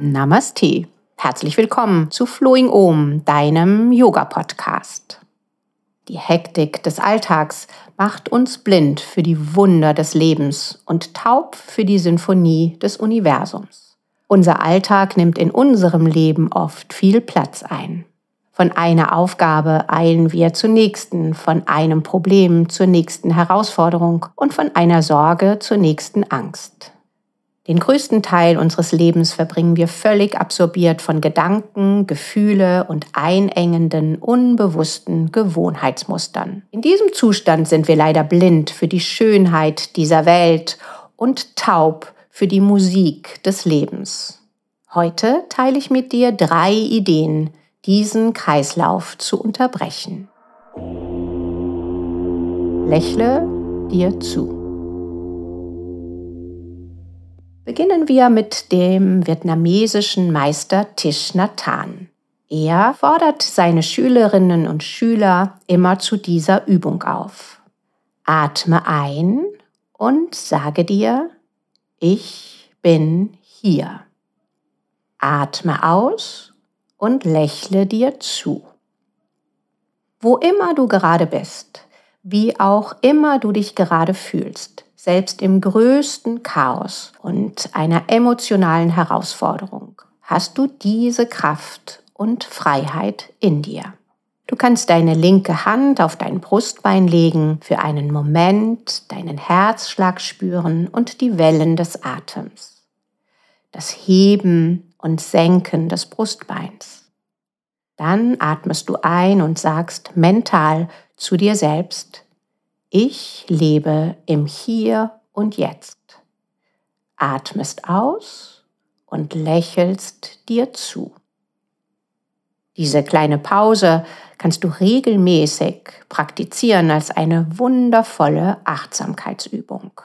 Namaste. Herzlich willkommen zu Flowing Om, deinem Yoga-Podcast. Die Hektik des Alltags macht uns blind für die Wunder des Lebens und taub für die Sinfonie des Universums. Unser Alltag nimmt in unserem Leben oft viel Platz ein. Von einer Aufgabe eilen wir zur nächsten, von einem Problem zur nächsten Herausforderung und von einer Sorge zur nächsten Angst. Den größten Teil unseres Lebens verbringen wir völlig absorbiert von Gedanken, Gefühle und einengenden, unbewussten Gewohnheitsmustern. In diesem Zustand sind wir leider blind für die Schönheit dieser Welt und taub für die Musik des Lebens. Heute teile ich mit dir drei Ideen, diesen Kreislauf zu unterbrechen. Lächle dir zu. Beginnen wir mit dem vietnamesischen Meister Tish Nathan. Er fordert seine Schülerinnen und Schüler immer zu dieser Übung auf. Atme ein und sage dir, ich bin hier. Atme aus und lächle dir zu. Wo immer du gerade bist, wie auch immer du dich gerade fühlst, selbst im größten Chaos und einer emotionalen Herausforderung, hast du diese Kraft und Freiheit in dir. Du kannst deine linke Hand auf dein Brustbein legen, für einen Moment deinen Herzschlag spüren und die Wellen des Atems. Das Heben und Senken des Brustbeins. Dann atmest du ein und sagst mental zu dir selbst, ich lebe im Hier und Jetzt. Atmest aus und lächelst dir zu. Diese kleine Pause kannst du regelmäßig praktizieren als eine wundervolle Achtsamkeitsübung.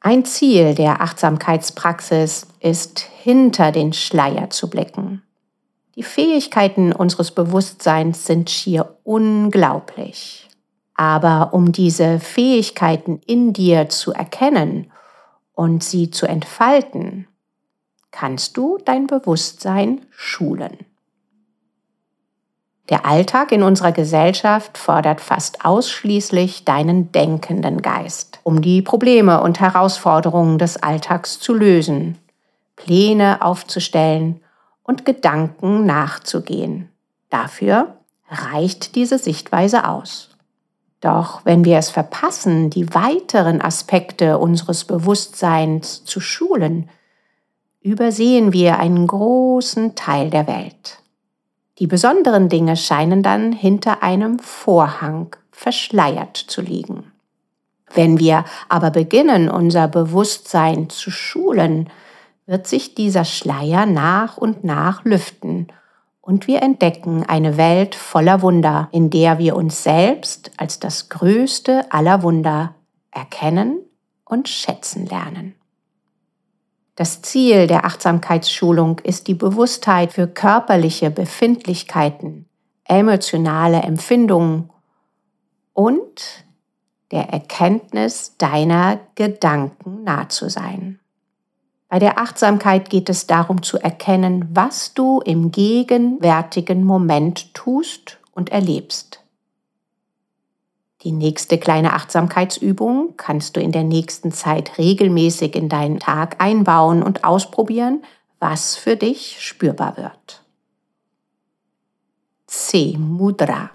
Ein Ziel der Achtsamkeitspraxis ist, hinter den Schleier zu blicken. Die Fähigkeiten unseres Bewusstseins sind schier unglaublich. Aber um diese Fähigkeiten in dir zu erkennen und sie zu entfalten, kannst du dein Bewusstsein schulen. Der Alltag in unserer Gesellschaft fordert fast ausschließlich deinen denkenden Geist, um die Probleme und Herausforderungen des Alltags zu lösen, Pläne aufzustellen und Gedanken nachzugehen. Dafür reicht diese Sichtweise aus. Doch wenn wir es verpassen, die weiteren Aspekte unseres Bewusstseins zu schulen, übersehen wir einen großen Teil der Welt. Die besonderen Dinge scheinen dann hinter einem Vorhang verschleiert zu liegen. Wenn wir aber beginnen, unser Bewusstsein zu schulen, wird sich dieser Schleier nach und nach lüften und wir entdecken eine Welt voller Wunder, in der wir uns selbst als das größte aller Wunder erkennen und schätzen lernen. Das Ziel der Achtsamkeitsschulung ist die Bewusstheit für körperliche Befindlichkeiten, emotionale Empfindungen und der Erkenntnis deiner Gedanken nah zu sein. Bei der Achtsamkeit geht es darum zu erkennen, was du im gegenwärtigen Moment tust und erlebst. Die nächste kleine Achtsamkeitsübung kannst du in der nächsten Zeit regelmäßig in deinen Tag einbauen und ausprobieren, was für dich spürbar wird. C. Mudra.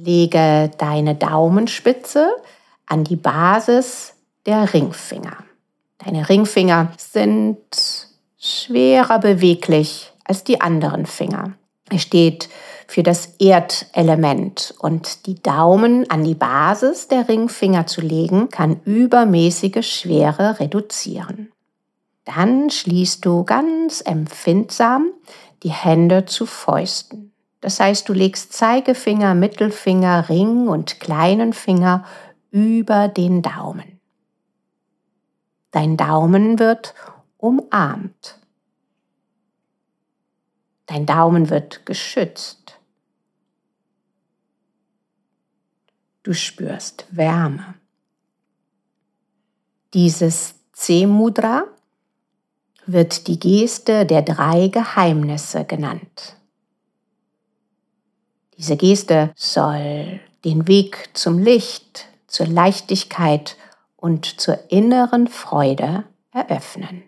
Lege deine Daumenspitze an die Basis der Ringfinger. Deine Ringfinger sind schwerer beweglich als die anderen Finger. Er steht für das Erdelement und die Daumen an die Basis der Ringfinger zu legen, kann übermäßige Schwere reduzieren. Dann schließt du ganz empfindsam die Hände zu Fäusten. Das heißt, du legst Zeigefinger, Mittelfinger, Ring und kleinen Finger über den Daumen. Dein Daumen wird umarmt. Dein Daumen wird geschützt. Du spürst Wärme. Dieses C-Mudra wird die Geste der drei Geheimnisse genannt. Diese Geste soll den Weg zum Licht, zur Leichtigkeit und zur inneren Freude eröffnen.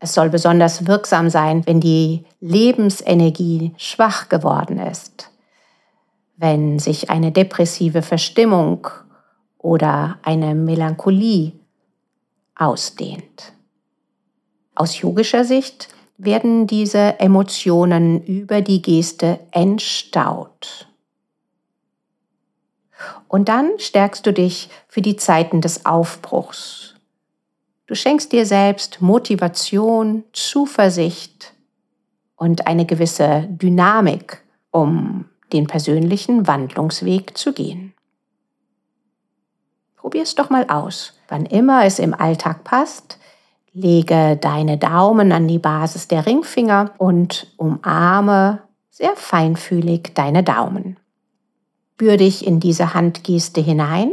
Es soll besonders wirksam sein, wenn die Lebensenergie schwach geworden ist, wenn sich eine depressive Verstimmung oder eine Melancholie ausdehnt. Aus yogischer Sicht werden diese Emotionen über die Geste entstaut. Und dann stärkst du dich für die Zeiten des Aufbruchs. Du schenkst dir selbst Motivation, Zuversicht und eine gewisse Dynamik, um den persönlichen Wandlungsweg zu gehen. Probier's doch mal aus. Wann immer es im Alltag passt, Lege deine Daumen an die Basis der Ringfinger und umarme sehr feinfühlig deine Daumen. Spür dich in diese Handgeste hinein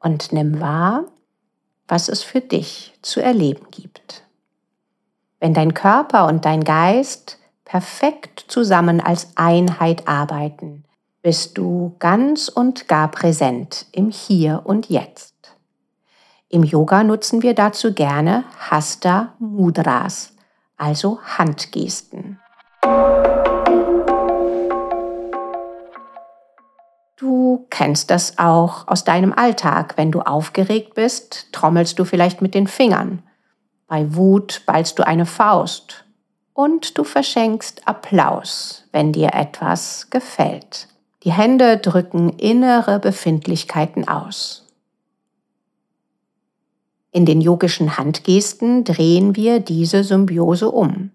und nimm wahr, was es für dich zu erleben gibt. Wenn dein Körper und dein Geist perfekt zusammen als Einheit arbeiten, bist du ganz und gar präsent im Hier und Jetzt. Im Yoga nutzen wir dazu gerne Hasta Mudras, also Handgesten. Du kennst das auch aus deinem Alltag. Wenn du aufgeregt bist, trommelst du vielleicht mit den Fingern. Bei Wut ballst du eine Faust. Und du verschenkst Applaus, wenn dir etwas gefällt. Die Hände drücken innere Befindlichkeiten aus. In den yogischen Handgesten drehen wir diese Symbiose um.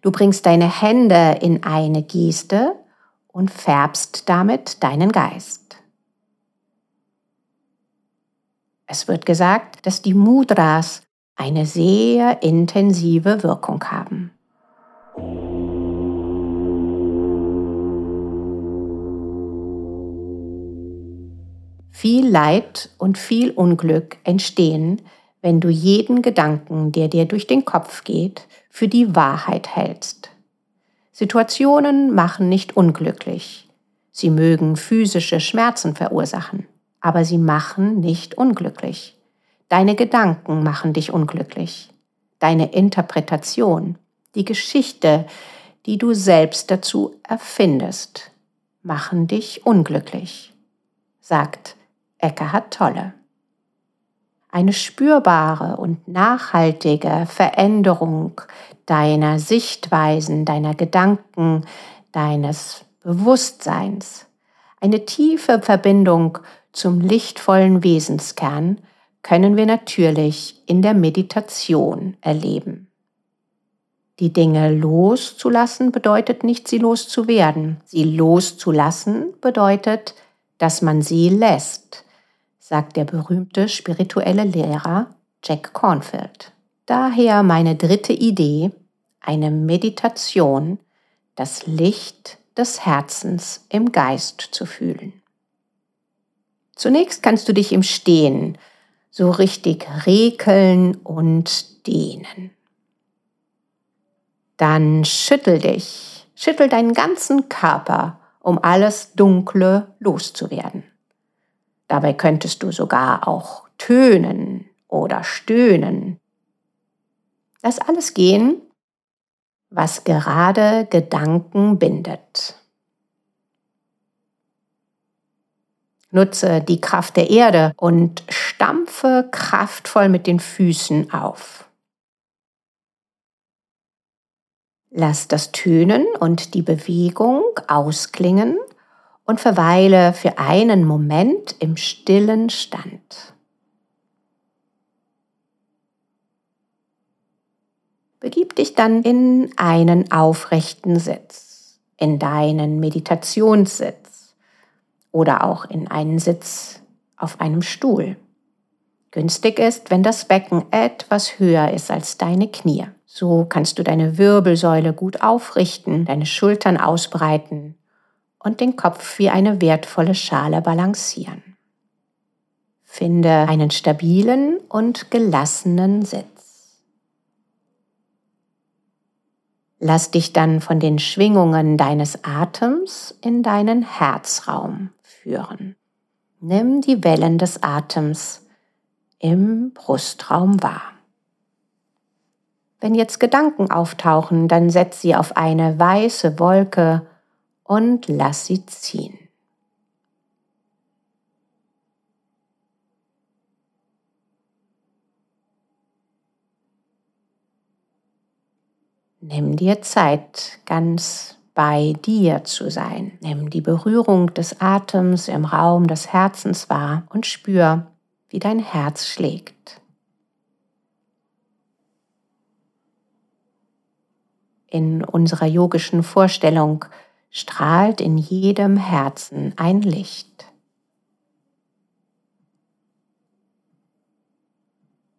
Du bringst deine Hände in eine Geste und färbst damit deinen Geist. Es wird gesagt, dass die Mudras eine sehr intensive Wirkung haben. Viel Leid und viel Unglück entstehen, wenn du jeden Gedanken, der dir durch den Kopf geht, für die Wahrheit hältst. Situationen machen nicht unglücklich. Sie mögen physische Schmerzen verursachen, aber sie machen nicht unglücklich. Deine Gedanken machen dich unglücklich. Deine Interpretation, die Geschichte, die du selbst dazu erfindest, machen dich unglücklich, sagt Eckhart Tolle. Eine spürbare und nachhaltige Veränderung deiner Sichtweisen, deiner Gedanken, deines Bewusstseins, eine tiefe Verbindung zum lichtvollen Wesenskern können wir natürlich in der Meditation erleben. Die Dinge loszulassen bedeutet nicht, sie loszuwerden. Sie loszulassen bedeutet, dass man sie lässt, sagt der berühmte spirituelle Lehrer Jack Cornfield. Daher meine dritte Idee, eine Meditation, das Licht des Herzens im Geist zu fühlen. Zunächst kannst du dich im Stehen so richtig rekeln und dehnen. Dann schüttel dich, schüttel deinen ganzen Körper, um alles Dunkle loszuwerden. Dabei könntest du sogar auch tönen oder stöhnen. Lass alles gehen, was gerade Gedanken bindet. Nutze die Kraft der Erde und stampfe kraftvoll mit den Füßen auf. Lass das Tönen und die Bewegung ausklingen und verweile für einen Moment im stillen Stand. Begib dich dann in einen aufrechten Sitz, in deinen Meditationssitz oder auch in einen Sitz auf einem Stuhl. Günstig ist, wenn das Becken etwas höher ist als deine Knie, So kannst du deine Wirbelsäule gut aufrichten, deine Schultern ausbreiten und den Kopf wie eine wertvolle Schale balancieren. Finde einen stabilen und gelassenen Sitz. Lass dich dann von den Schwingungen deines Atems in deinen Herzraum führen. Nimm die Wellen des Atems im Brustraum wahr. Wenn jetzt Gedanken auftauchen, dann setz sie auf eine weiße Wolke und lass sie ziehen. Nimm dir Zeit, ganz bei dir zu sein. Nimm die Berührung des Atems im Raum des Herzens wahr und spür, wie dein Herz schlägt. In unserer yogischen Vorstellung strahlt in jedem Herzen ein Licht.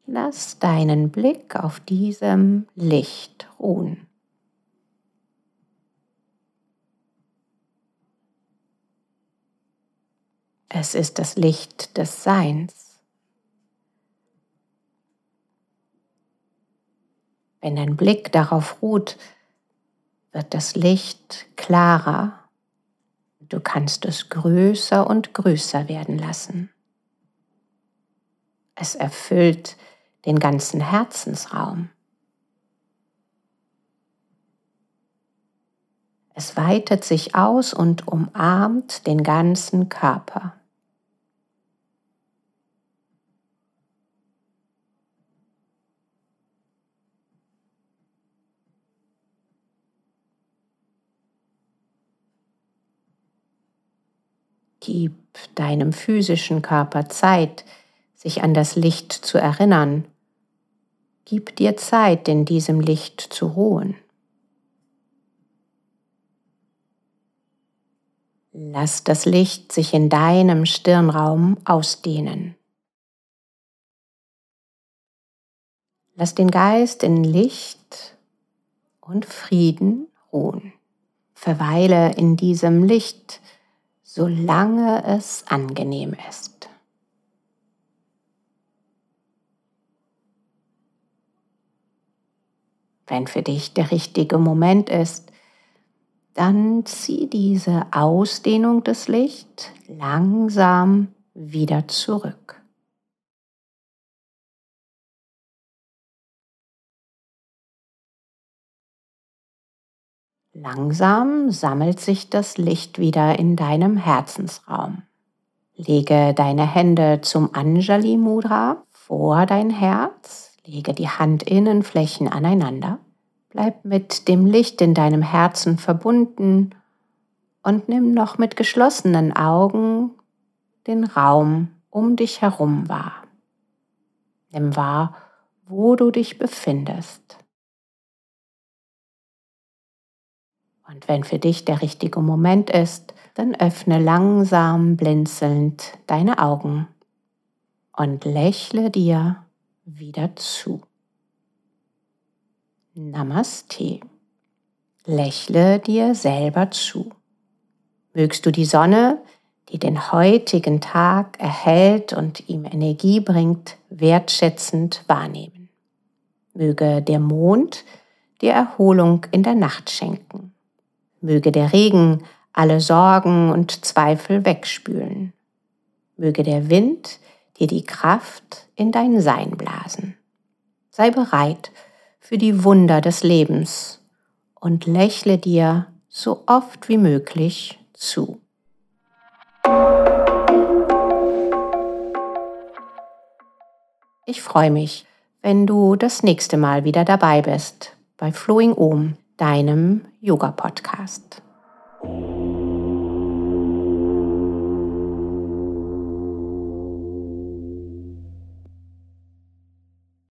Lass deinen Blick auf diesem Licht ruhen. Es ist das Licht des Seins. Wenn dein Blick darauf ruht, wird das Licht klarer. Du kannst es größer und größer werden lassen. Es erfüllt den ganzen Herzensraum. Es weitet sich aus und umarmt den ganzen Körper. Gib deinem physischen Körper Zeit, sich an das Licht zu erinnern. Gib dir Zeit, in diesem Licht zu ruhen. Lass das Licht sich in deinem Stirnraum ausdehnen. Lass den Geist in Licht und Frieden ruhen. Verweile in diesem Licht, solange es angenehm ist. Wenn für dich der richtige Moment ist, dann zieh diese Ausdehnung des Lichts langsam wieder zurück. Langsam sammelt sich das Licht wieder in deinem Herzensraum. Lege deine Hände zum Anjali Mudra vor dein Herz, lege die Handinnenflächen aneinander, bleib mit dem Licht in deinem Herzen verbunden und nimm noch mit geschlossenen Augen den Raum um dich herum wahr. Nimm wahr, wo du dich befindest. Und wenn für dich der richtige Moment ist, dann öffne langsam blinzelnd deine Augen und lächle dir wieder zu. Namaste. Lächle dir selber zu. Mögst du die Sonne, die den heutigen Tag erhält und ihm Energie bringt, wertschätzend wahrnehmen. Möge der Mond dir Erholung in der Nacht schenken. Möge der Regen alle Sorgen und Zweifel wegspülen. Möge der Wind dir die Kraft in dein Sein blasen. Sei bereit für die Wunder des Lebens und lächle dir so oft wie möglich zu. Ich freue mich, wenn du das nächste Mal wieder dabei bist bei Flowing Om deinem Yoga-Podcast.